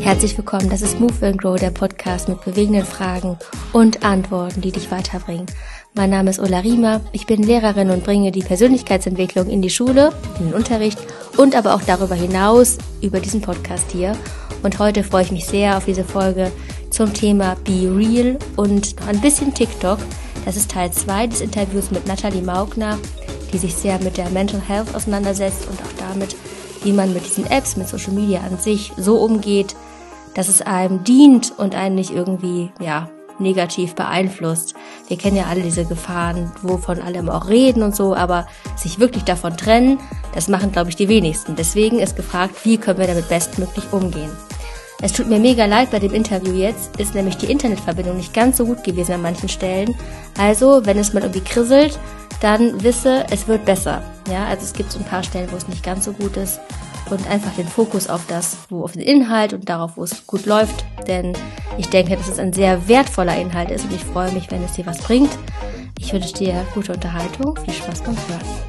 Herzlich willkommen, das ist Move and Grow, der Podcast mit bewegenden Fragen und Antworten, die dich weiterbringen. Mein Name ist Ola Riemer, ich bin Lehrerin und bringe die Persönlichkeitsentwicklung in die Schule, in den Unterricht und aber auch darüber hinaus über diesen Podcast hier. Und heute freue ich mich sehr auf diese Folge zum Thema Be Real und noch ein bisschen TikTok. Das ist Teil 2 des Interviews mit Nathalie Maugner, die sich sehr mit der Mental Health auseinandersetzt und auch damit, wie man mit diesen Apps, mit Social Media an sich so umgeht, dass es einem dient und einen nicht irgendwie, ja, negativ beeinflusst. Wir kennen ja alle diese Gefahren, wovon alle immer auch reden und so, aber sich wirklich davon trennen, das machen, glaube ich, die wenigsten. Deswegen ist gefragt, wie können wir damit bestmöglich umgehen. Es tut mir mega leid bei dem Interview jetzt, ist nämlich die Internetverbindung nicht ganz so gut gewesen an manchen Stellen. Also, wenn es mal irgendwie krisselt, dann wisse, es wird besser. Ja, also es gibt so ein paar Stellen, wo es nicht ganz so gut ist und einfach den Fokus auf das, wo auf den Inhalt und darauf, wo es gut läuft. Denn ich denke, dass es ein sehr wertvoller Inhalt ist und ich freue mich, wenn es dir was bringt. Ich wünsche dir gute Unterhaltung, viel Spaß beim Hören.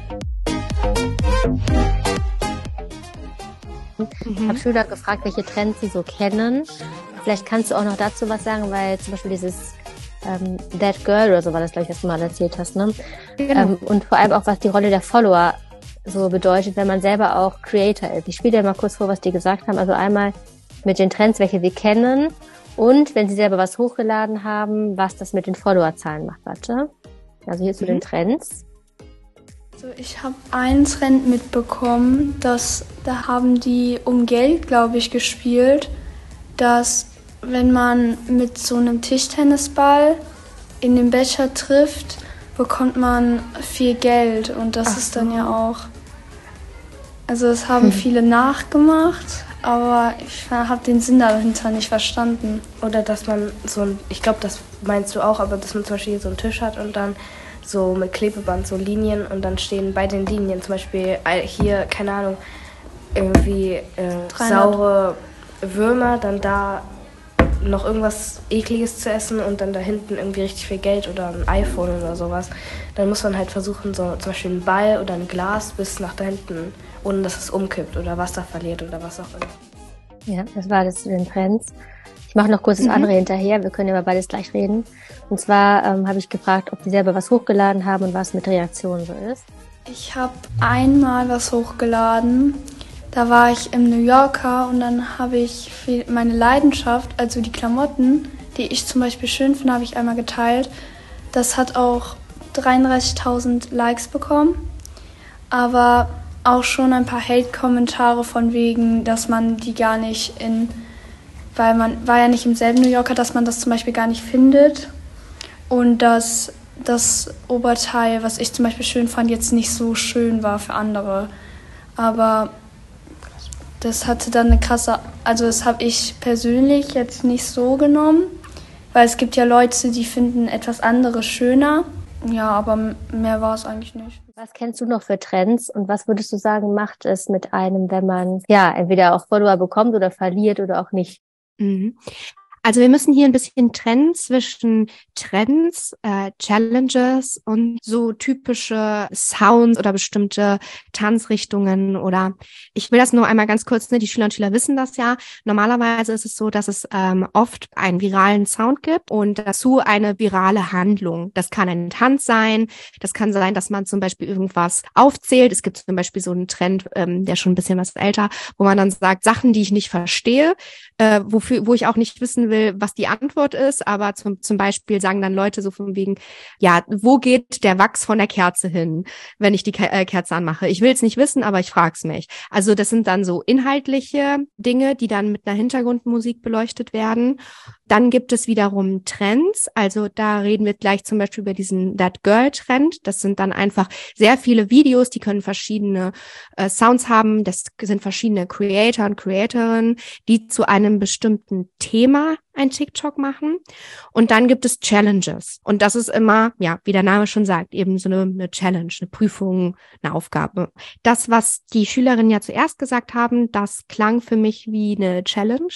Ich habe Schüler gefragt, welche Trends sie so kennen. Vielleicht kannst du auch noch dazu was sagen, weil zum Beispiel dieses ähm, That Girl oder so war das, glaube ich, was du mal erzählt hast, ne? Genau. Ähm, und vor allem auch, was die Rolle der Follower so bedeutet, wenn man selber auch Creator ist. Ich spiele dir mal kurz vor, was die gesagt haben. Also einmal mit den Trends, welche sie kennen und wenn sie selber was hochgeladen haben, was das mit den Followerzahlen macht. Warte. Also hier zu den mhm. Trends. Also ich habe einen Trend mitbekommen, dass da haben die um Geld, glaube ich, gespielt, dass wenn man mit so einem Tischtennisball in den Becher trifft, bekommt man viel Geld und das Ach ist dann ja auch. Also das haben hm. viele nachgemacht, aber ich habe den Sinn dahinter nicht verstanden. Oder dass man so ein, ich glaube, das meinst du auch, aber dass man zum Beispiel so einen Tisch hat und dann so mit Klebeband so Linien und dann stehen bei den Linien zum Beispiel hier, keine Ahnung, irgendwie äh, saure Würmer, dann da noch irgendwas Ekliges zu essen und dann da hinten irgendwie richtig viel Geld oder ein iPhone oder sowas, dann muss man halt versuchen, so zum Beispiel einen Ball oder ein Glas bis nach da hinten, ohne dass es umkippt oder Wasser verliert oder was auch immer. Ja, das war das zu den Trends. Ich mache noch kurz das mhm. andere hinterher, wir können über beides gleich reden. Und zwar ähm, habe ich gefragt, ob die selber was hochgeladen haben und was mit Reaktionen so ist. Ich habe einmal was hochgeladen da war ich im New Yorker und dann habe ich meine Leidenschaft, also die Klamotten, die ich zum Beispiel schön finde, habe ich einmal geteilt. Das hat auch 33.000 Likes bekommen, aber auch schon ein paar Hate-Kommentare von wegen, dass man die gar nicht in, weil man war ja nicht im selben New Yorker, dass man das zum Beispiel gar nicht findet und dass das Oberteil, was ich zum Beispiel schön fand, jetzt nicht so schön war für andere. Aber das hatte dann eine krasse, also das habe ich persönlich jetzt nicht so genommen, weil es gibt ja Leute, die finden etwas anderes schöner. Ja, aber mehr war es eigentlich nicht. Was kennst du noch für Trends und was würdest du sagen, macht es mit einem, wenn man ja entweder auch Follower bekommt oder verliert oder auch nicht? Mhm. Also wir müssen hier ein bisschen trennen zwischen Trends, äh, Challenges und so typische Sounds oder bestimmte Tanzrichtungen oder ich will das nur einmal ganz kurz, ne, die Schüler und Schüler wissen das ja. Normalerweise ist es so, dass es ähm, oft einen viralen Sound gibt und dazu eine virale Handlung. Das kann ein Tanz sein, das kann sein, dass man zum Beispiel irgendwas aufzählt. Es gibt zum Beispiel so einen Trend, ähm, der schon ein bisschen was älter, wo man dann sagt, Sachen, die ich nicht verstehe, äh, wofür, wo ich auch nicht wissen will, was die Antwort ist, aber zum, zum Beispiel sagen dann Leute so von wegen, ja, wo geht der Wachs von der Kerze hin, wenn ich die Ke äh, Kerze anmache? Ich will es nicht wissen, aber ich frag's mich. Also das sind dann so inhaltliche Dinge, die dann mit einer Hintergrundmusik beleuchtet werden. Dann gibt es wiederum Trends. Also da reden wir gleich zum Beispiel über diesen That Girl Trend. Das sind dann einfach sehr viele Videos, die können verschiedene äh, Sounds haben. Das sind verschiedene Creator und Creatorinnen, die zu einem bestimmten Thema ein TikTok machen. Und dann gibt es Challenges. Und das ist immer, ja, wie der Name schon sagt, eben so eine, eine Challenge, eine Prüfung, eine Aufgabe. Das, was die Schülerinnen ja zuerst gesagt haben, das klang für mich wie eine Challenge.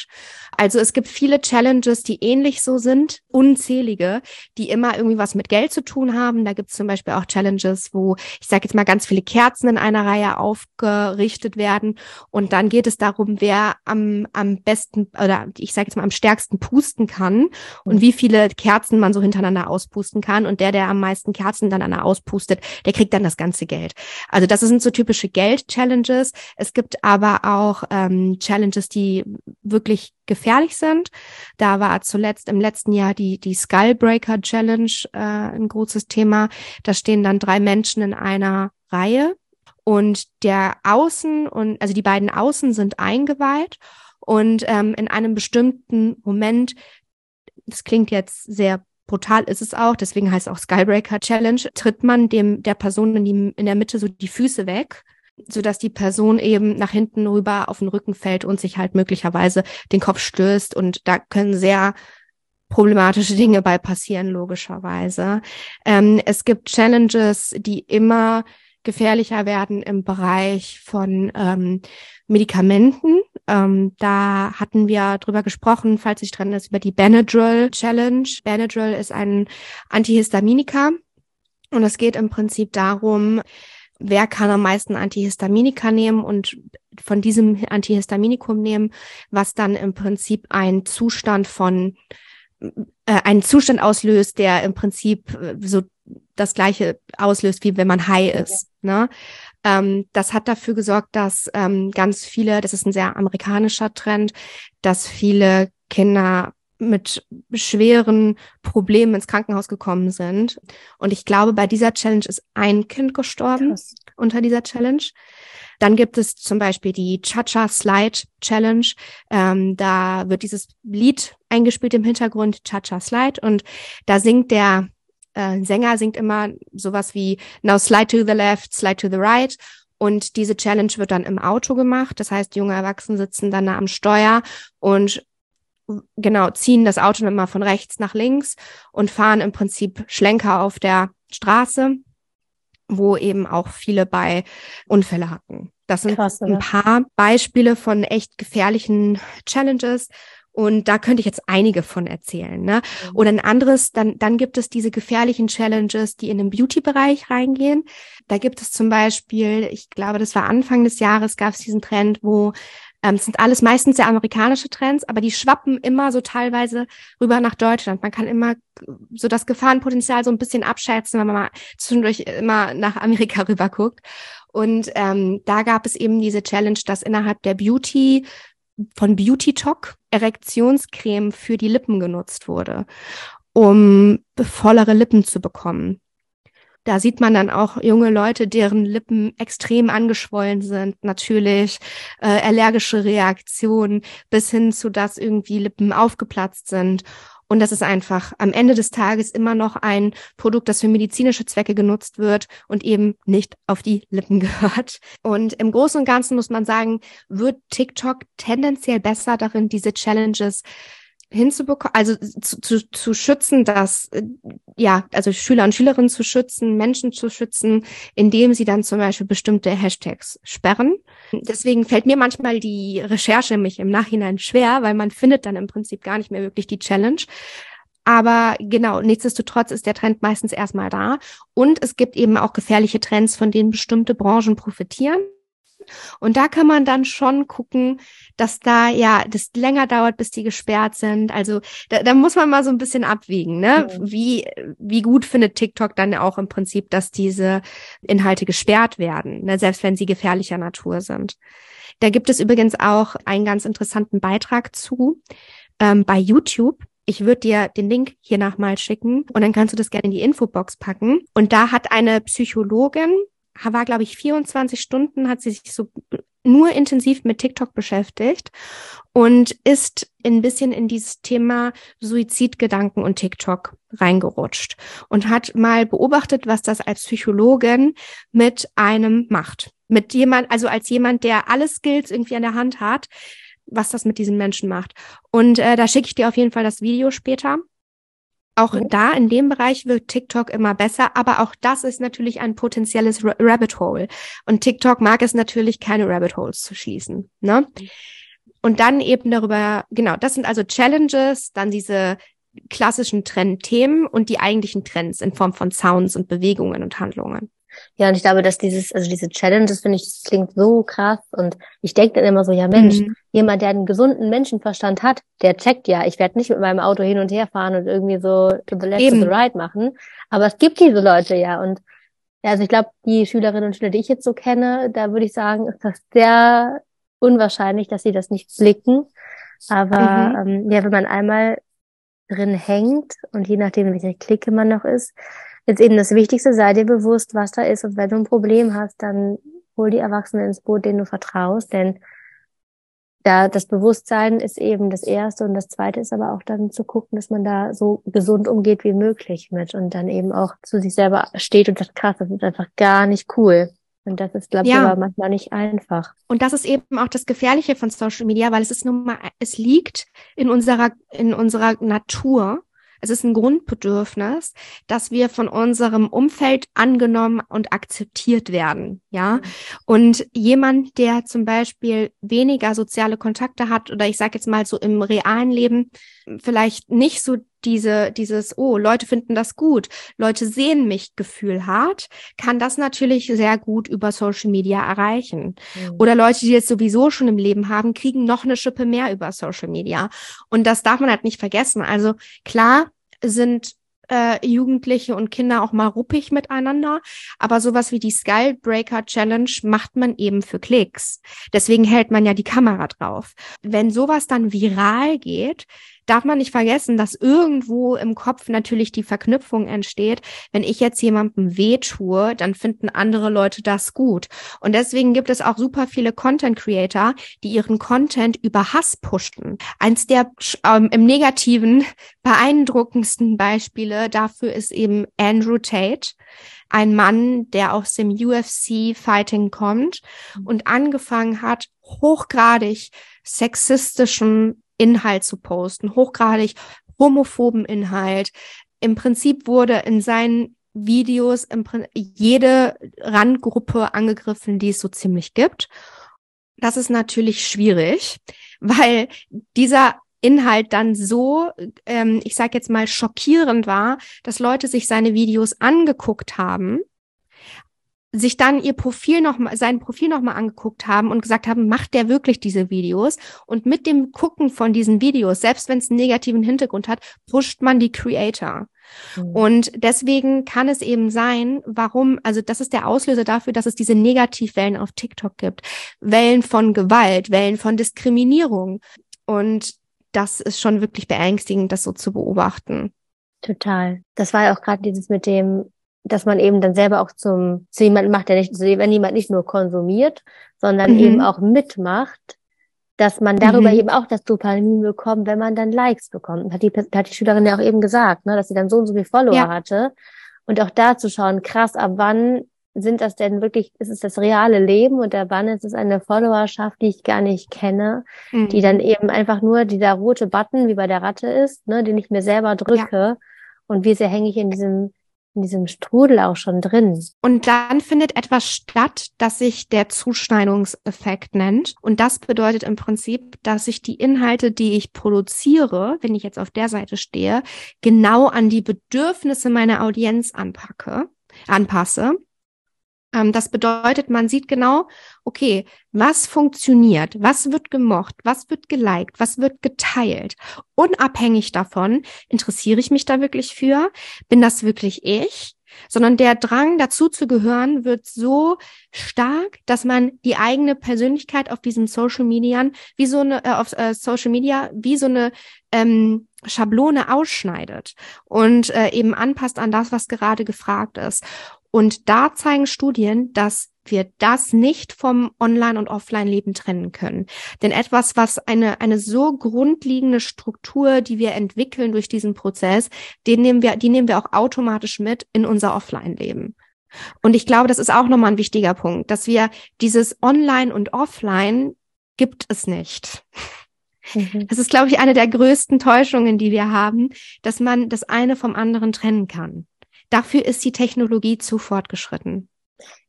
Also es gibt viele Challenges, die ähnlich so sind, unzählige, die immer irgendwie was mit Geld zu tun haben. Da gibt es zum Beispiel auch Challenges, wo, ich sage jetzt mal, ganz viele Kerzen in einer Reihe aufgerichtet werden. Und dann geht es darum, wer am, am besten oder ich sage jetzt mal am stärksten pusten kann und wie viele Kerzen man so hintereinander auspusten kann. Und der, der am meisten Kerzen dann auspustet, der kriegt dann das ganze Geld. Also das sind so typische Geld-Challenges. Es gibt aber auch ähm, Challenges, die wirklich gefährlich sind. Da war zuletzt im letzten Jahr die, die Skullbreaker Challenge äh, ein großes Thema. Da stehen dann drei Menschen in einer Reihe und der Außen und also die beiden Außen sind eingeweiht und ähm, in einem bestimmten Moment, das klingt jetzt sehr brutal ist es auch, deswegen heißt es auch Skybreaker Challenge, tritt man dem der Person in, die, in der Mitte so die Füße weg, so dass die Person eben nach hinten rüber auf den Rücken fällt und sich halt möglicherweise den Kopf stößt und da können sehr problematische Dinge bei passieren, logischerweise. Ähm, es gibt Challenges, die immer gefährlicher werden im Bereich von ähm, Medikamenten. Ähm, da hatten wir drüber gesprochen, falls sich dran ist, über die Benadryl Challenge. Benadryl ist ein Antihistaminika und es geht im Prinzip darum, wer kann am meisten Antihistaminika nehmen und von diesem Antihistaminikum nehmen, was dann im Prinzip ein Zustand von äh, einen Zustand auslöst, der im Prinzip äh, so das gleiche auslöst, wie wenn man high ist. Ne? Ähm, das hat dafür gesorgt, dass ähm, ganz viele, das ist ein sehr amerikanischer Trend, dass viele Kinder mit schweren Problemen ins Krankenhaus gekommen sind. Und ich glaube, bei dieser Challenge ist ein Kind gestorben Krass. unter dieser Challenge. Dann gibt es zum Beispiel die Cha-Cha Slide Challenge. Ähm, da wird dieses Lied eingespielt im Hintergrund, Cha-Cha Slide. Und da singt der äh, Sänger singt immer sowas wie Now slide to the left, slide to the right. Und diese Challenge wird dann im Auto gemacht. Das heißt, junge Erwachsene sitzen dann am Steuer und genau ziehen das Auto immer von rechts nach links und fahren im Prinzip Schlenker auf der Straße, wo eben auch viele bei Unfälle hatten. Das sind Krass, ein paar Beispiele von echt gefährlichen Challenges. Und da könnte ich jetzt einige von erzählen. Ne? Mhm. Oder ein anderes, dann, dann gibt es diese gefährlichen Challenges, die in den Beauty-Bereich reingehen. Da gibt es zum Beispiel, ich glaube, das war Anfang des Jahres, gab es diesen Trend, wo ähm, es sind alles meistens sehr amerikanische Trends, aber die schwappen immer so teilweise rüber nach Deutschland. Man kann immer so das Gefahrenpotenzial so ein bisschen abschätzen, wenn man mal zwischendurch immer nach Amerika rüber guckt. Und ähm, da gab es eben diese Challenge, dass innerhalb der Beauty von Beauty Talk Erektionscreme für die Lippen genutzt wurde, um vollere Lippen zu bekommen. Da sieht man dann auch junge Leute, deren Lippen extrem angeschwollen sind, natürlich äh, allergische Reaktionen bis hin zu, dass irgendwie Lippen aufgeplatzt sind. Und das ist einfach am Ende des Tages immer noch ein Produkt, das für medizinische Zwecke genutzt wird und eben nicht auf die Lippen gehört. Und im Großen und Ganzen muss man sagen, wird TikTok tendenziell besser darin, diese Challenges hinzubekommen, also zu, zu, zu schützen, dass, äh, ja, also Schüler und Schülerinnen zu schützen, Menschen zu schützen, indem sie dann zum Beispiel bestimmte Hashtags sperren. Deswegen fällt mir manchmal die Recherche mich im Nachhinein schwer, weil man findet dann im Prinzip gar nicht mehr wirklich die Challenge. Aber genau, nichtsdestotrotz ist der Trend meistens erstmal da. Und es gibt eben auch gefährliche Trends, von denen bestimmte Branchen profitieren. Und da kann man dann schon gucken, dass da ja das länger dauert, bis die gesperrt sind. Also da, da muss man mal so ein bisschen abwiegen, ne? Wie wie gut findet TikTok dann auch im Prinzip, dass diese Inhalte gesperrt werden, ne? selbst wenn sie gefährlicher Natur sind. Da gibt es übrigens auch einen ganz interessanten Beitrag zu ähm, bei YouTube. Ich würde dir den Link hier mal schicken und dann kannst du das gerne in die Infobox packen. Und da hat eine Psychologin war, glaube ich, 24 Stunden, hat sie sich so nur intensiv mit TikTok beschäftigt und ist ein bisschen in dieses Thema Suizidgedanken und TikTok reingerutscht und hat mal beobachtet, was das als Psychologin mit einem macht. Mit jemand, also als jemand, der alle Skills irgendwie an der Hand hat, was das mit diesen Menschen macht. Und äh, da schicke ich dir auf jeden Fall das Video später. Auch mhm. da in dem Bereich wird TikTok immer besser, aber auch das ist natürlich ein potenzielles Rabbit Hole. Und TikTok mag es natürlich, keine Rabbit Holes zu schließen. Ne? Und dann eben darüber, genau, das sind also Challenges, dann diese klassischen Trendthemen und die eigentlichen Trends in Form von Sounds und Bewegungen und Handlungen. Ja, und ich glaube, dass dieses, also diese Challenges, finde ich, das klingt so krass. Und ich denke dann immer so, ja Mensch, mhm. jemand, der einen gesunden Menschenverstand hat, der checkt ja, ich werde nicht mit meinem Auto hin und her fahren und irgendwie so to the left, Eben. to the right machen. Aber es gibt diese Leute ja. Und ja, also ich glaube, die Schülerinnen und Schüler, die ich jetzt so kenne, da würde ich sagen, ist das sehr unwahrscheinlich, dass sie das nicht blicken. Aber mhm. ähm, ja, wenn man einmal drin hängt und je nachdem, welche Clique man noch ist, Jetzt eben das Wichtigste, sei dir bewusst, was da ist. Und wenn du ein Problem hast, dann hol die Erwachsenen ins Boot, denen du vertraust. Denn da das Bewusstsein ist eben das Erste und das Zweite ist aber auch dann zu gucken, dass man da so gesund umgeht wie möglich mit und dann eben auch zu sich selber steht und sagt, krass, das ist einfach gar nicht cool. Und das ist, glaube ich, ja. aber manchmal nicht einfach. Und das ist eben auch das Gefährliche von Social Media, weil es ist nun mal, es liegt in unserer, in unserer Natur, es ist ein Grundbedürfnis, dass wir von unserem Umfeld angenommen und akzeptiert werden. Ja. Mhm. Und jemand, der zum Beispiel weniger soziale Kontakte hat oder ich sage jetzt mal so im realen Leben vielleicht nicht so diese, dieses, oh, Leute finden das gut, Leute sehen mich Gefühl hat, kann das natürlich sehr gut über Social Media erreichen. Mhm. Oder Leute, die jetzt sowieso schon im Leben haben, kriegen noch eine Schippe mehr über Social Media. Und das darf man halt nicht vergessen. Also klar, sind äh, Jugendliche und Kinder auch mal ruppig miteinander. Aber sowas wie die Skullbreaker Challenge macht man eben für Klicks. Deswegen hält man ja die Kamera drauf. Wenn sowas dann viral geht, darf man nicht vergessen, dass irgendwo im Kopf natürlich die Verknüpfung entsteht. Wenn ich jetzt jemandem weh tue, dann finden andere Leute das gut. Und deswegen gibt es auch super viele Content Creator, die ihren Content über Hass pushten. Eins der ähm, im negativen beeindruckendsten Beispiele dafür ist eben Andrew Tate ein Mann, der aus dem UFC Fighting kommt und angefangen hat, hochgradig sexistischen Inhalt zu posten, hochgradig homophoben Inhalt. Im Prinzip wurde in seinen Videos jede Randgruppe angegriffen, die es so ziemlich gibt. Das ist natürlich schwierig, weil dieser Inhalt dann so, ähm, ich sage jetzt mal, schockierend war, dass Leute sich seine Videos angeguckt haben sich dann ihr Profil noch mal, sein Profil noch mal angeguckt haben und gesagt haben, macht der wirklich diese Videos? Und mit dem Gucken von diesen Videos, selbst wenn es einen negativen Hintergrund hat, pusht man die Creator. Mhm. Und deswegen kann es eben sein, warum, also das ist der Auslöser dafür, dass es diese Negativwellen auf TikTok gibt. Wellen von Gewalt, Wellen von Diskriminierung. Und das ist schon wirklich beängstigend, das so zu beobachten. Total. Das war ja auch gerade dieses mit dem, dass man eben dann selber auch zum, zu jemandem macht, der nicht, wenn jemand nicht nur konsumiert, sondern mhm. eben auch mitmacht, dass man darüber mhm. eben auch das Dopamin bekommt, wenn man dann Likes bekommt. Hat die, hat die Schülerin ja auch eben gesagt, ne, dass sie dann so und so viel Follower ja. hatte. Und auch da zu schauen, krass, ab wann sind das denn wirklich, ist es das reale Leben und ab wann ist es eine Followerschaft, die ich gar nicht kenne, mhm. die dann eben einfach nur dieser rote Button wie bei der Ratte ist, ne, den ich mir selber drücke. Ja. Und wie sehr hänge ich in diesem in diesem Strudel auch schon drin. Und dann findet etwas statt, das sich der Zuschneidungseffekt nennt. Und das bedeutet im Prinzip, dass ich die Inhalte, die ich produziere, wenn ich jetzt auf der Seite stehe, genau an die Bedürfnisse meiner Audienz anpacke, anpasse. Ähm, das bedeutet, man sieht genau, okay, was funktioniert, was wird gemocht, was wird geliked, was wird geteilt. Unabhängig davon, interessiere ich mich da wirklich für? Bin das wirklich ich? Sondern der Drang dazu zu gehören wird so stark, dass man die eigene Persönlichkeit auf diesen Social Media wie so eine äh, auf äh, Social Media wie so eine ähm, Schablone ausschneidet und äh, eben anpasst an das, was gerade gefragt ist. Und da zeigen Studien, dass wir das nicht vom Online- und Offline-Leben trennen können. Denn etwas, was eine, eine so grundlegende Struktur, die wir entwickeln durch diesen Prozess, den nehmen wir, die nehmen wir auch automatisch mit in unser Offline-Leben. Und ich glaube, das ist auch nochmal ein wichtiger Punkt, dass wir dieses Online und Offline gibt es nicht. Mhm. Das ist, glaube ich, eine der größten Täuschungen, die wir haben, dass man das eine vom anderen trennen kann. Dafür ist die Technologie zu fortgeschritten.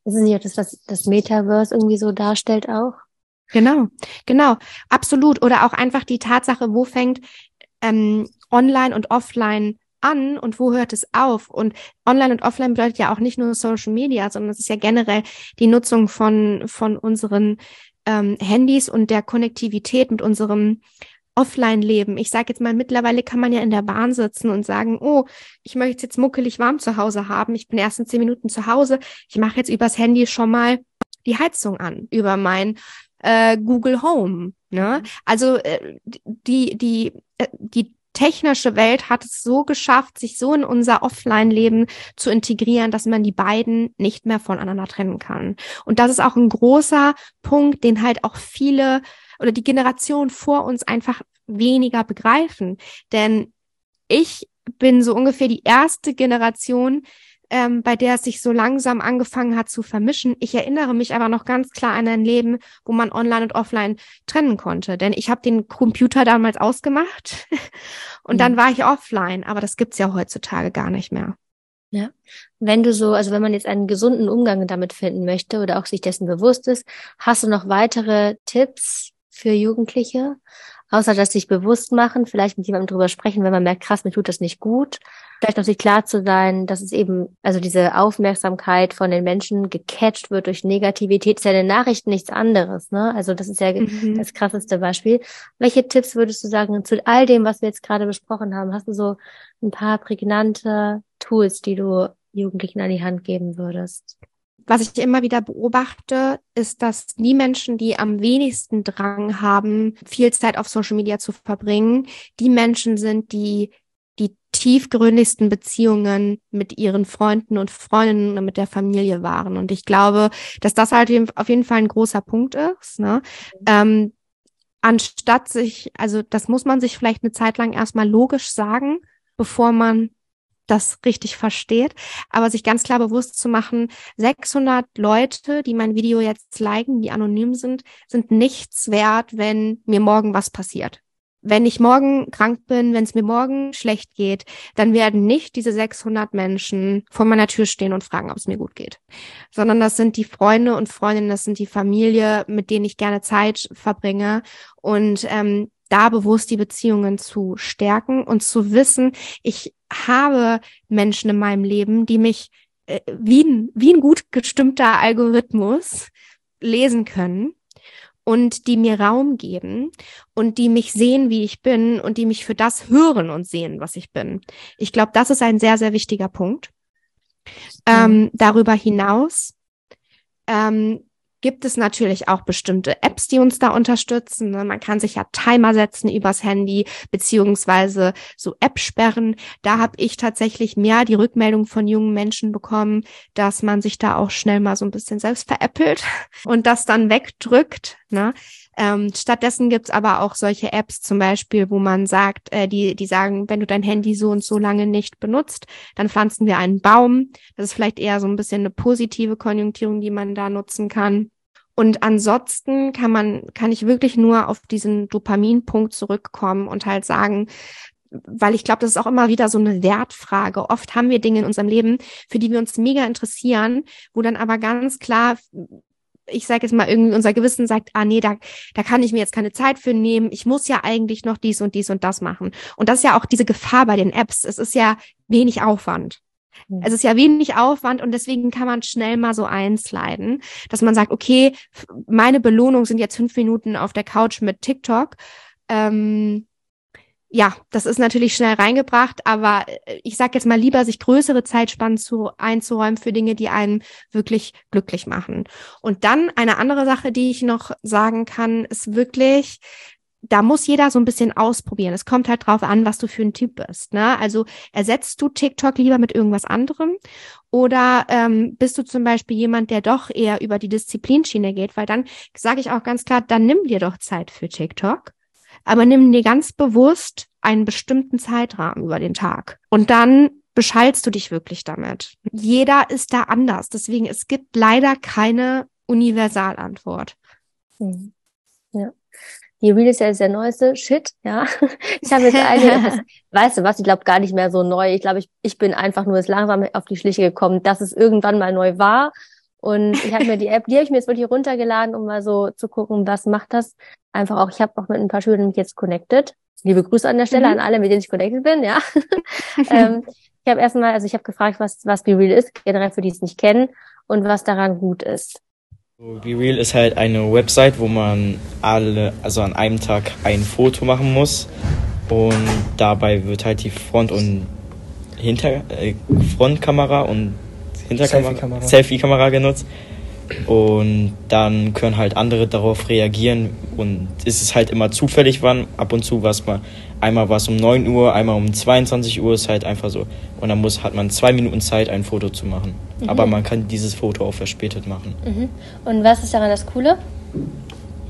Ist es nicht auch das, was das Metaverse irgendwie so darstellt auch? Genau, genau, absolut. Oder auch einfach die Tatsache, wo fängt ähm, Online und Offline an und wo hört es auf? Und Online und Offline bedeutet ja auch nicht nur Social Media, sondern es ist ja generell die Nutzung von, von unseren ähm, Handys und der Konnektivität mit unserem Offline-Leben. Ich sage jetzt mal, mittlerweile kann man ja in der Bahn sitzen und sagen, oh, ich möchte jetzt muckelig warm zu Hause haben. Ich bin erst in zehn Minuten zu Hause. Ich mache jetzt übers Handy schon mal die Heizung an, über mein äh, Google Home. Ne? Mhm. Also äh, die, die, äh, die technische Welt hat es so geschafft, sich so in unser Offline-Leben zu integrieren, dass man die beiden nicht mehr voneinander trennen kann. Und das ist auch ein großer Punkt, den halt auch viele oder die Generation vor uns einfach weniger begreifen. Denn ich bin so ungefähr die erste Generation, ähm, bei der es sich so langsam angefangen hat zu vermischen. Ich erinnere mich aber noch ganz klar an ein Leben, wo man online und offline trennen konnte. Denn ich habe den Computer damals ausgemacht und mhm. dann war ich offline. Aber das gibt's ja heutzutage gar nicht mehr. Ja. Wenn du so, also wenn man jetzt einen gesunden Umgang damit finden möchte oder auch sich dessen bewusst ist, hast du noch weitere Tipps für Jugendliche? außer dass sich bewusst machen, vielleicht mit jemandem drüber sprechen, wenn man merkt, krass, mir tut das nicht gut. Vielleicht auch sich klar zu sein, dass es eben, also diese Aufmerksamkeit von den Menschen gecatcht wird durch Negativität, ist ja in den Nachrichten nichts anderes, ne? Also das ist ja mhm. das krasseste Beispiel. Welche Tipps würdest du sagen zu all dem, was wir jetzt gerade besprochen haben? Hast du so ein paar prägnante Tools, die du Jugendlichen an die Hand geben würdest? Was ich immer wieder beobachte, ist, dass die Menschen, die am wenigsten Drang haben, viel Zeit auf Social Media zu verbringen, die Menschen sind, die die tiefgründigsten Beziehungen mit ihren Freunden und Freundinnen und mit der Familie waren. Und ich glaube, dass das halt auf jeden Fall ein großer Punkt ist. Ne? Mhm. Ähm, anstatt sich, also das muss man sich vielleicht eine Zeit lang erstmal logisch sagen, bevor man das richtig versteht, aber sich ganz klar bewusst zu machen, 600 Leute, die mein Video jetzt liken, die anonym sind, sind nichts wert, wenn mir morgen was passiert. Wenn ich morgen krank bin, wenn es mir morgen schlecht geht, dann werden nicht diese 600 Menschen vor meiner Tür stehen und fragen, ob es mir gut geht, sondern das sind die Freunde und Freundinnen, das sind die Familie, mit denen ich gerne Zeit verbringe und ähm, da bewusst die Beziehungen zu stärken und zu wissen, ich habe Menschen in meinem Leben, die mich äh, wie, ein, wie ein gut gestimmter Algorithmus lesen können und die mir Raum geben und die mich sehen, wie ich bin und die mich für das hören und sehen, was ich bin. Ich glaube, das ist ein sehr, sehr wichtiger Punkt. Ähm, darüber hinaus ähm, gibt es natürlich auch bestimmte Apps, die uns da unterstützen. Ne? Man kann sich ja Timer setzen übers Handy, beziehungsweise so App-Sperren. Da habe ich tatsächlich mehr die Rückmeldung von jungen Menschen bekommen, dass man sich da auch schnell mal so ein bisschen selbst veräppelt und das dann wegdrückt. Ne? Ähm, stattdessen gibt's aber auch solche Apps zum Beispiel, wo man sagt, äh, die, die sagen, wenn du dein Handy so und so lange nicht benutzt, dann pflanzen wir einen Baum. Das ist vielleicht eher so ein bisschen eine positive Konjunktierung, die man da nutzen kann. Und ansonsten kann man, kann ich wirklich nur auf diesen Dopaminpunkt zurückkommen und halt sagen, weil ich glaube, das ist auch immer wieder so eine Wertfrage. Oft haben wir Dinge in unserem Leben, für die wir uns mega interessieren, wo dann aber ganz klar, ich sage jetzt mal irgendwie unser Gewissen sagt, ah nee, da, da kann ich mir jetzt keine Zeit für nehmen. Ich muss ja eigentlich noch dies und dies und das machen. Und das ist ja auch diese Gefahr bei den Apps. Es ist ja wenig Aufwand. Es ist ja wenig Aufwand und deswegen kann man schnell mal so einsliden, dass man sagt, okay, meine Belohnung sind jetzt fünf Minuten auf der Couch mit TikTok. Ähm, ja, das ist natürlich schnell reingebracht, aber äh, ich sage jetzt mal lieber, sich größere Zeitspannen zu, einzuräumen für Dinge, die einen wirklich glücklich machen. Und dann eine andere Sache, die ich noch sagen kann, ist wirklich, da muss jeder so ein bisschen ausprobieren. Es kommt halt drauf an, was du für ein Typ bist. Ne? Also ersetzt du TikTok lieber mit irgendwas anderem oder ähm, bist du zum Beispiel jemand, der doch eher über die Disziplinschiene geht? Weil dann sage ich auch ganz klar, dann nimm dir doch Zeit für TikTok, aber nimm dir ganz bewusst einen bestimmten Zeitrahmen über den Tag und dann beschallst du dich wirklich damit. Jeder ist da anders. Deswegen, es gibt leider keine Universalantwort. Hm. Ja. Die Real ist ja der neueste Shit, ja. Ich habe jetzt einige, weißt du was, ich glaube gar nicht mehr so neu. Ich glaube, ich, ich bin einfach nur jetzt langsam auf die Schliche gekommen, dass es irgendwann mal neu war. Und ich habe mir die App, die habe ich mir jetzt wirklich runtergeladen, um mal so zu gucken, was macht das. Einfach auch, ich habe auch mit ein paar Schülern mich jetzt connected. Liebe Grüße an der Stelle mhm. an alle, mit denen ich connected bin, ja. ähm, ich habe erstmal, also ich habe gefragt, was, was Be Real ist, generell für die es nicht kennen und was daran gut ist. Be Real ist halt eine Website, wo man alle, also an einem Tag ein Foto machen muss. Und dabei wird halt die Front- und Hinter äh, Frontkamera und Hinterkamera Selfie-Kamera. Genutzt. Und dann können halt andere darauf reagieren. Und es ist halt immer zufällig wann ab und zu was mal einmal war es um 9 Uhr einmal um 22 Uhr ist halt einfach so und dann muss hat man zwei Minuten Zeit ein Foto zu machen mhm. aber man kann dieses Foto auch verspätet machen mhm. und was ist daran das Coole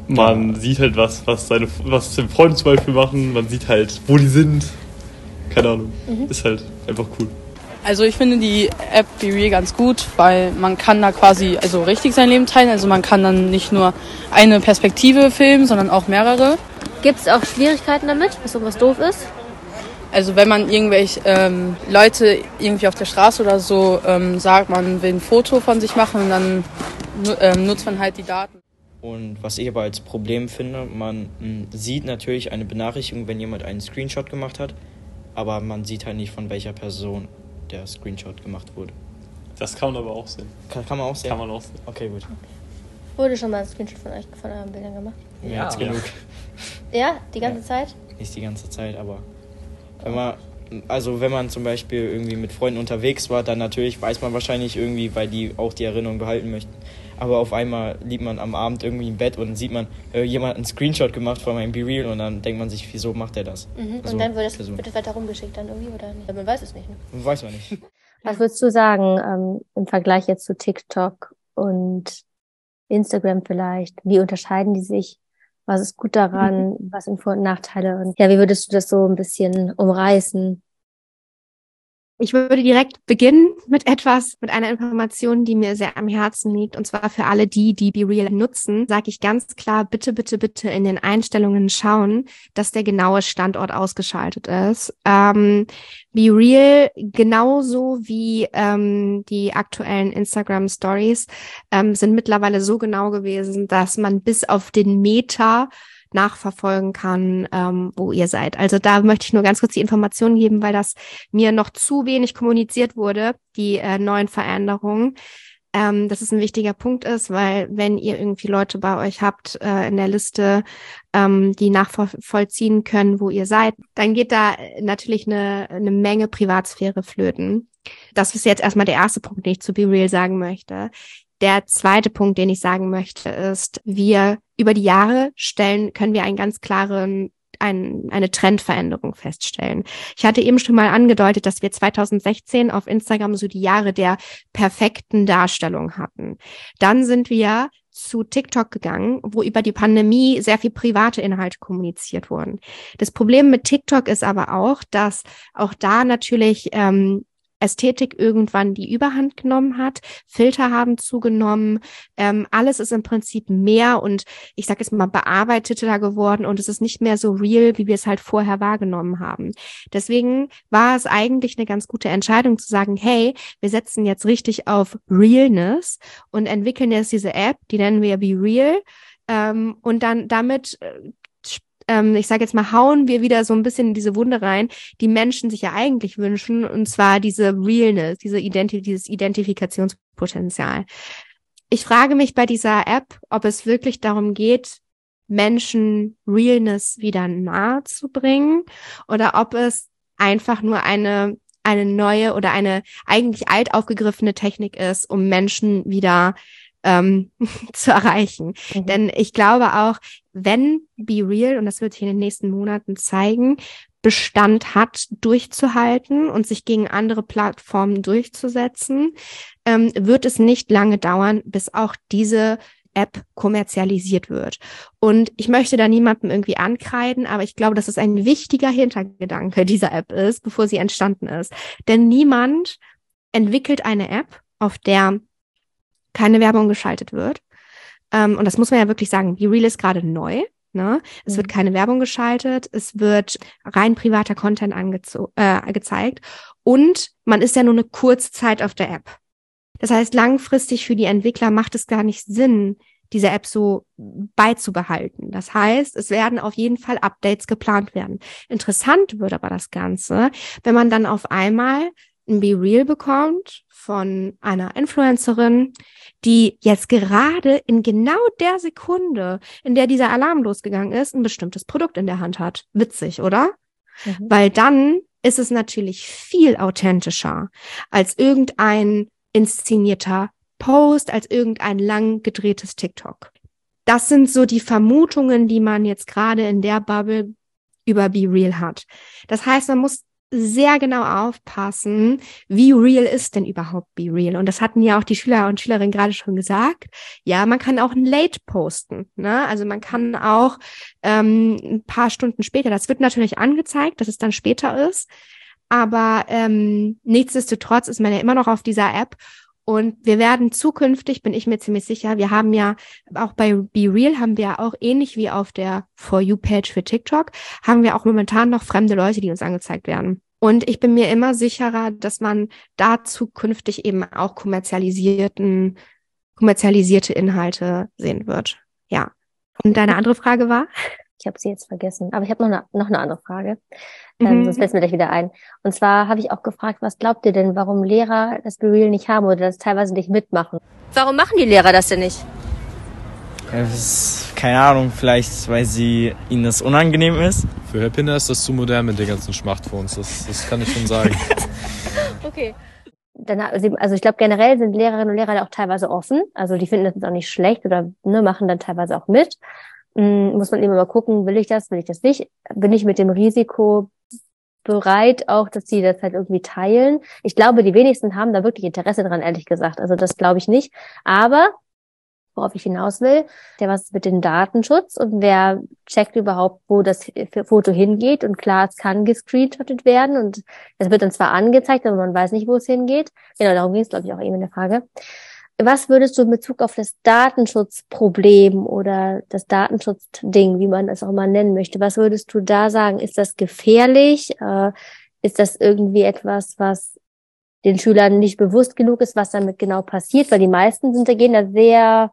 man ja. sieht halt was was seine was seine Freunde zum Beispiel machen man sieht halt wo die sind keine Ahnung mhm. ist halt einfach cool also ich finde die App BeReal ganz gut, weil man kann da quasi also richtig sein Leben teilen. Also man kann dann nicht nur eine Perspektive filmen, sondern auch mehrere. Gibt es auch Schwierigkeiten damit, was irgendwas doof ist? Also wenn man irgendwelche ähm, Leute irgendwie auf der Straße oder so ähm, sagt, man will ein Foto von sich machen und dann ähm, nutzt man halt die Daten. Und was ich aber als Problem finde, man mh, hm, sieht natürlich eine Benachrichtigung, wenn jemand einen Screenshot gemacht hat, aber man sieht halt nicht von welcher Person der Screenshot gemacht wurde. Das kann man aber auch sehen. Kann, kann man auch sehen? Kann man auch sehen. Okay, gut. Wurde schon mal ein Screenshot von euch von euren Bildern gemacht? Ja, jetzt genug. Ja, die ganze ja. Zeit? Nicht die ganze Zeit, aber wenn man also wenn man zum Beispiel irgendwie mit Freunden unterwegs war, dann natürlich weiß man wahrscheinlich irgendwie, weil die auch die Erinnerung behalten möchten. Aber auf einmal liegt man am Abend irgendwie im Bett und sieht man, äh, jemand hat einen Screenshot gemacht von meinem Be Real und dann denkt man sich, wieso macht er das? Mhm. Also, und dann wird das, wird das weiter rumgeschickt dann irgendwie oder nicht? Man weiß es nicht. Ne? Weiß man nicht. Was würdest du sagen ähm, im Vergleich jetzt zu TikTok und Instagram vielleicht? Wie unterscheiden die sich? Was ist gut daran? Mhm. Was sind Vor- und Nachteile? Und ja, wie würdest du das so ein bisschen umreißen? Ich würde direkt beginnen mit etwas, mit einer Information, die mir sehr am Herzen liegt. Und zwar für alle die, die BeReal nutzen, sage ich ganz klar, bitte, bitte, bitte in den Einstellungen schauen, dass der genaue Standort ausgeschaltet ist. Ähm, BeReal, genauso wie ähm, die aktuellen Instagram Stories, ähm, sind mittlerweile so genau gewesen, dass man bis auf den Meter nachverfolgen kann, ähm, wo ihr seid. Also da möchte ich nur ganz kurz die Informationen geben, weil das mir noch zu wenig kommuniziert wurde, die äh, neuen Veränderungen. Ähm, dass es ein wichtiger Punkt ist, weil wenn ihr irgendwie Leute bei euch habt äh, in der Liste, ähm, die nachvollziehen können, wo ihr seid, dann geht da natürlich eine, eine Menge Privatsphäre flöten. Das ist jetzt erstmal der erste Punkt, den ich zu Be Real sagen möchte. Der zweite Punkt, den ich sagen möchte, ist, wir über die Jahre stellen, können wir einen ganz klaren ein, eine Trendveränderung feststellen. Ich hatte eben schon mal angedeutet, dass wir 2016 auf Instagram so die Jahre der perfekten Darstellung hatten. Dann sind wir zu TikTok gegangen, wo über die Pandemie sehr viel private Inhalte kommuniziert wurden. Das Problem mit TikTok ist aber auch, dass auch da natürlich ähm, Ästhetik irgendwann die Überhand genommen hat. Filter haben zugenommen. Ähm, alles ist im Prinzip mehr und ich sage jetzt mal bearbeiteter geworden und es ist nicht mehr so real, wie wir es halt vorher wahrgenommen haben. Deswegen war es eigentlich eine ganz gute Entscheidung zu sagen, hey, wir setzen jetzt richtig auf Realness und entwickeln jetzt diese App, die nennen wir Be Real. Ähm, und dann damit äh, ähm, ich sage jetzt mal, hauen wir wieder so ein bisschen in diese Wunde rein, die Menschen sich ja eigentlich wünschen, und zwar diese Realness, diese Identi dieses Identifikationspotenzial. Ich frage mich bei dieser App, ob es wirklich darum geht, Menschen Realness wieder nahe zu bringen oder ob es einfach nur eine eine neue oder eine eigentlich alt aufgegriffene Technik ist, um Menschen wieder ähm, zu erreichen. Mhm. Denn ich glaube auch, wenn Be Real, und das wird sich in den nächsten Monaten zeigen, Bestand hat, durchzuhalten und sich gegen andere Plattformen durchzusetzen, ähm, wird es nicht lange dauern, bis auch diese App kommerzialisiert wird. Und ich möchte da niemandem irgendwie ankreiden, aber ich glaube, dass es ein wichtiger Hintergedanke dieser App ist, bevor sie entstanden ist. Denn niemand entwickelt eine App, auf der keine Werbung geschaltet wird. Ähm, und das muss man ja wirklich sagen. BeReal ist gerade neu. Ne? Es mhm. wird keine Werbung geschaltet, es wird rein privater Content äh, gezeigt und man ist ja nur eine kurze Zeit auf der App. Das heißt, langfristig für die Entwickler macht es gar nicht Sinn, diese App so beizubehalten. Das heißt, es werden auf jeden Fall Updates geplant werden. Interessant wird aber das Ganze, wenn man dann auf einmal ein Be Real bekommt von einer Influencerin, die jetzt gerade in genau der Sekunde, in der dieser Alarm losgegangen ist, ein bestimmtes Produkt in der Hand hat. Witzig, oder? Mhm. Weil dann ist es natürlich viel authentischer als irgendein inszenierter Post, als irgendein lang gedrehtes TikTok. Das sind so die Vermutungen, die man jetzt gerade in der Bubble über Be Real hat. Das heißt, man muss sehr genau aufpassen, wie real ist denn überhaupt Be Real? Und das hatten ja auch die Schüler und Schülerinnen gerade schon gesagt. Ja, man kann auch ein Late posten. Ne? Also man kann auch ähm, ein paar Stunden später, das wird natürlich angezeigt, dass es dann später ist. Aber ähm, nichtsdestotrotz ist man ja immer noch auf dieser App und wir werden zukünftig, bin ich mir ziemlich sicher, wir haben ja auch bei Be Real haben wir auch ähnlich wie auf der For You Page für TikTok, haben wir auch momentan noch fremde Leute, die uns angezeigt werden. Und ich bin mir immer sicherer, dass man da zukünftig eben auch kommerzialisierten, kommerzialisierte Inhalte sehen wird. Ja. Und deine andere Frage war? Ich habe sie jetzt vergessen, aber ich habe noch eine, noch eine andere Frage. Ähm, mhm. Sonst fällt mir gleich wieder ein. Und zwar habe ich auch gefragt, was glaubt ihr denn, warum Lehrer das Bereal nicht haben oder das teilweise nicht mitmachen? Warum machen die Lehrer das denn nicht? Ja, ist, keine Ahnung, vielleicht weil sie ihnen das unangenehm ist. Für Herr Pinner ist das zu modern mit den ganzen Smartphones, das, das kann ich schon sagen. okay. Dann, also ich glaube generell sind Lehrerinnen und Lehrer auch teilweise offen. Also die finden das auch nicht schlecht oder ne, machen dann teilweise auch mit. Hm, muss man eben mal gucken, will ich das, will ich das nicht? Bin ich mit dem Risiko bereit, auch, dass sie das halt irgendwie teilen? Ich glaube, die wenigsten haben da wirklich Interesse dran, ehrlich gesagt. Also das glaube ich nicht. Aber worauf ich hinaus will, der was mit dem Datenschutz und wer checkt überhaupt, wo das Foto hingeht und klar, es kann gescreenshottet werden und es wird dann zwar angezeigt, aber man weiß nicht, wo es hingeht. Genau, darum ging es, glaube ich, auch eben in der Frage. Was würdest du in Bezug auf das Datenschutzproblem oder das Datenschutzding, wie man es auch mal nennen möchte, was würdest du da sagen? Ist das gefährlich? Äh, ist das irgendwie etwas, was den Schülern nicht bewusst genug ist, was damit genau passiert? Weil die meisten sind da gehen da sehr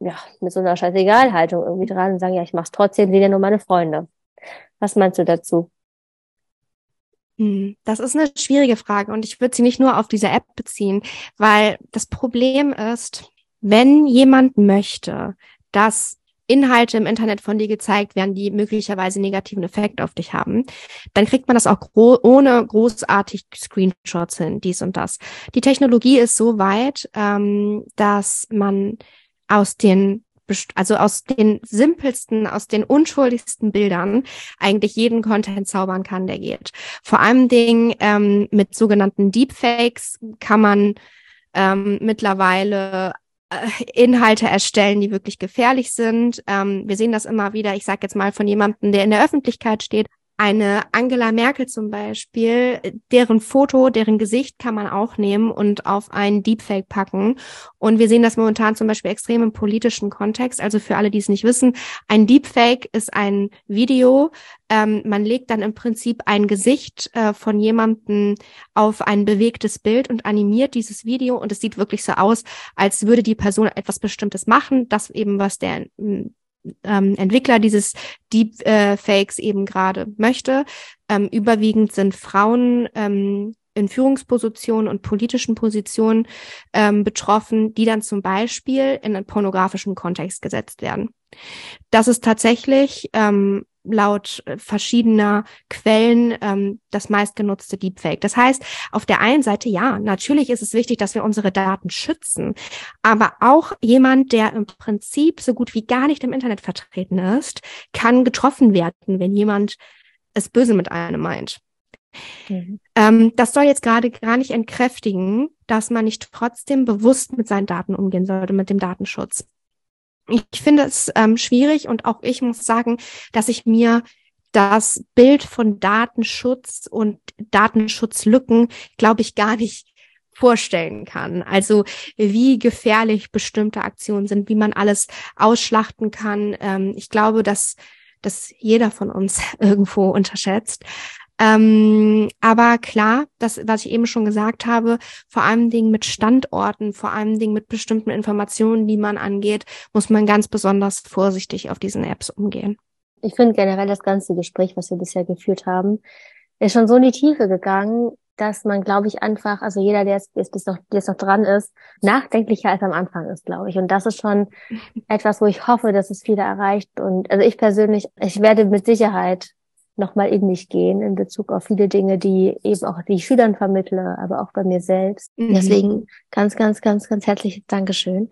ja, mit so einer Scheißegal-Haltung irgendwie dran und sagen, ja, ich mach's trotzdem, sind ja nur meine Freunde. Was meinst du dazu? Hm, das ist eine schwierige Frage und ich würde sie nicht nur auf diese App beziehen, weil das Problem ist, wenn jemand möchte, dass Inhalte im Internet von dir gezeigt werden, die möglicherweise negativen Effekt auf dich haben, dann kriegt man das auch gro ohne großartig Screenshots hin, dies und das. Die Technologie ist so weit, ähm, dass man aus den also aus den simpelsten, aus den unschuldigsten Bildern eigentlich jeden Content zaubern kann, der geht. Vor allem Dingen ähm, mit sogenannten Deepfakes kann man ähm, mittlerweile äh, Inhalte erstellen, die wirklich gefährlich sind. Ähm, wir sehen das immer wieder, ich sage jetzt mal von jemandem, der in der Öffentlichkeit steht, eine Angela Merkel zum Beispiel, deren Foto, deren Gesicht kann man auch nehmen und auf einen Deepfake packen. Und wir sehen das momentan zum Beispiel extrem im politischen Kontext. Also für alle, die es nicht wissen, ein Deepfake ist ein Video. Ähm, man legt dann im Prinzip ein Gesicht äh, von jemandem auf ein bewegtes Bild und animiert dieses Video. Und es sieht wirklich so aus, als würde die Person etwas Bestimmtes machen. Das eben, was der ähm, Entwickler dieses Deepfakes äh, eben gerade möchte. Ähm, überwiegend sind Frauen ähm, in Führungspositionen und politischen Positionen ähm, betroffen, die dann zum Beispiel in einen pornografischen Kontext gesetzt werden. Das ist tatsächlich ähm, laut äh, verschiedener Quellen ähm, das meistgenutzte Deepfake. Das heißt, auf der einen Seite ja, natürlich ist es wichtig, dass wir unsere Daten schützen, aber auch jemand, der im Prinzip so gut wie gar nicht im Internet vertreten ist, kann getroffen werden, wenn jemand es böse mit einem meint. Mhm. Ähm, das soll jetzt gerade gar nicht entkräftigen, dass man nicht trotzdem bewusst mit seinen Daten umgehen sollte, mit dem Datenschutz ich finde es ähm, schwierig und auch ich muss sagen, dass ich mir das Bild von Datenschutz und Datenschutzlücken, glaube ich, gar nicht vorstellen kann. Also wie gefährlich bestimmte Aktionen sind, wie man alles ausschlachten kann. Ähm, ich glaube, dass das jeder von uns irgendwo unterschätzt. Ähm, aber klar, das, was ich eben schon gesagt habe, vor allem Dingen mit Standorten, vor allem Dingen mit bestimmten Informationen, die man angeht, muss man ganz besonders vorsichtig auf diesen Apps umgehen. Ich finde generell das ganze Gespräch, was wir bisher geführt haben, ist schon so in die Tiefe gegangen, dass man, glaube ich, einfach, also jeder, der jetzt, bis noch, der jetzt noch dran ist, nachdenklicher als am Anfang ist, glaube ich. Und das ist schon etwas, wo ich hoffe, dass es viele erreicht. Und also ich persönlich, ich werde mit Sicherheit nochmal in mich gehen in Bezug auf viele Dinge, die eben auch die Schülern vermittle, aber auch bei mir selbst. Mhm. Deswegen ganz, ganz, ganz, ganz herzliches Dankeschön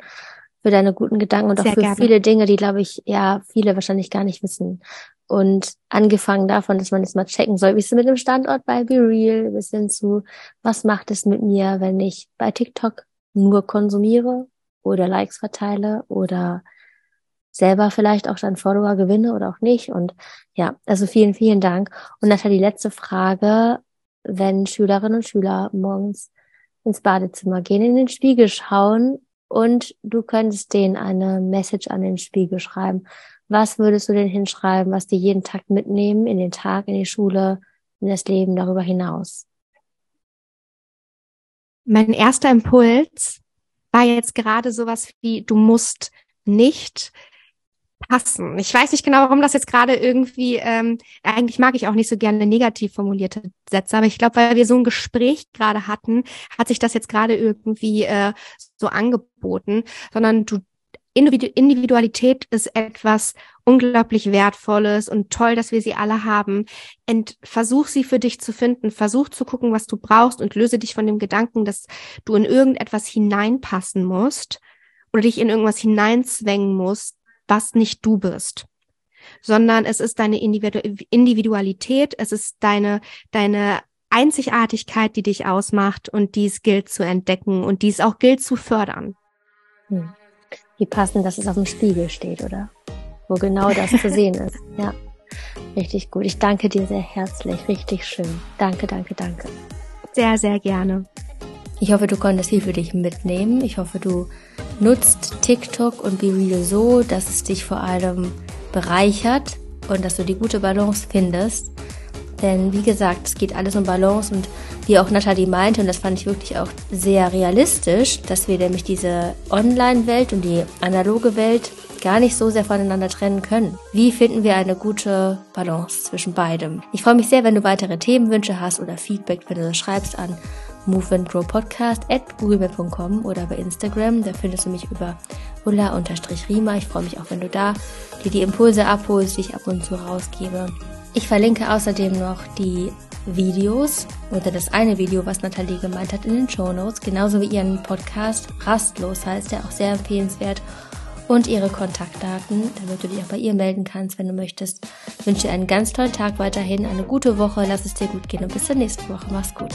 für deine guten Gedanken und auch Sehr für gerne. viele Dinge, die, glaube ich, ja, viele wahrscheinlich gar nicht wissen. Und angefangen davon, dass man jetzt mal checken soll, wie ist es mit dem Standort bei Be Real, bis hin zu, was macht es mit mir, wenn ich bei TikTok nur konsumiere oder Likes verteile oder selber vielleicht auch dann Follower gewinne oder auch nicht. Und ja, also vielen, vielen Dank. Und Nathalie, die letzte Frage. Wenn Schülerinnen und Schüler morgens ins Badezimmer gehen, in den Spiegel schauen und du könntest denen eine Message an den Spiegel schreiben, was würdest du denn hinschreiben, was die jeden Tag mitnehmen, in den Tag, in die Schule, in das Leben darüber hinaus? Mein erster Impuls war jetzt gerade sowas wie, du musst nicht passen. Ich weiß nicht genau, warum das jetzt gerade irgendwie, ähm, eigentlich mag ich auch nicht so gerne negativ formulierte Sätze, aber ich glaube, weil wir so ein Gespräch gerade hatten, hat sich das jetzt gerade irgendwie äh, so angeboten, sondern du Individualität ist etwas unglaublich Wertvolles und toll, dass wir sie alle haben. Und versuch sie für dich zu finden. Versuch zu gucken, was du brauchst und löse dich von dem Gedanken, dass du in irgendetwas hineinpassen musst oder dich in irgendwas hineinzwängen musst, was nicht du bist, sondern es ist deine Individualität, es ist deine, deine Einzigartigkeit, die dich ausmacht und dies gilt zu entdecken und dies auch gilt zu fördern. Hm. Wie passend, dass es auf dem Spiegel steht, oder? Wo genau das zu sehen ist. Ja, richtig gut. Ich danke dir sehr herzlich. Richtig schön. Danke, danke, danke. Sehr, sehr gerne. Ich hoffe, du konntest viel für dich mitnehmen. Ich hoffe, du nutzt TikTok und BeReal so, dass es dich vor allem bereichert und dass du die gute Balance findest. Denn wie gesagt, es geht alles um Balance und wie auch Nathalie meinte, und das fand ich wirklich auch sehr realistisch, dass wir nämlich diese Online-Welt und die analoge Welt gar nicht so sehr voneinander trennen können. Wie finden wir eine gute Balance zwischen beidem? Ich freue mich sehr, wenn du weitere Themenwünsche hast oder Feedback, wenn du das schreibst an Move at googlemail.com oder bei Instagram. Da findest du mich über ulla-rima. Ich freue mich auch, wenn du da dir die Impulse abholst, die ich ab und zu rausgebe. Ich verlinke außerdem noch die Videos oder das eine Video, was Nathalie gemeint hat, in den Show Notes, genauso wie ihren Podcast Rastlos heißt, der auch sehr empfehlenswert und ihre Kontaktdaten, damit du dich auch bei ihr melden kannst, wenn du möchtest. Ich wünsche dir einen ganz tollen Tag weiterhin, eine gute Woche, lass es dir gut gehen und bis zur nächsten Woche. Mach's gut.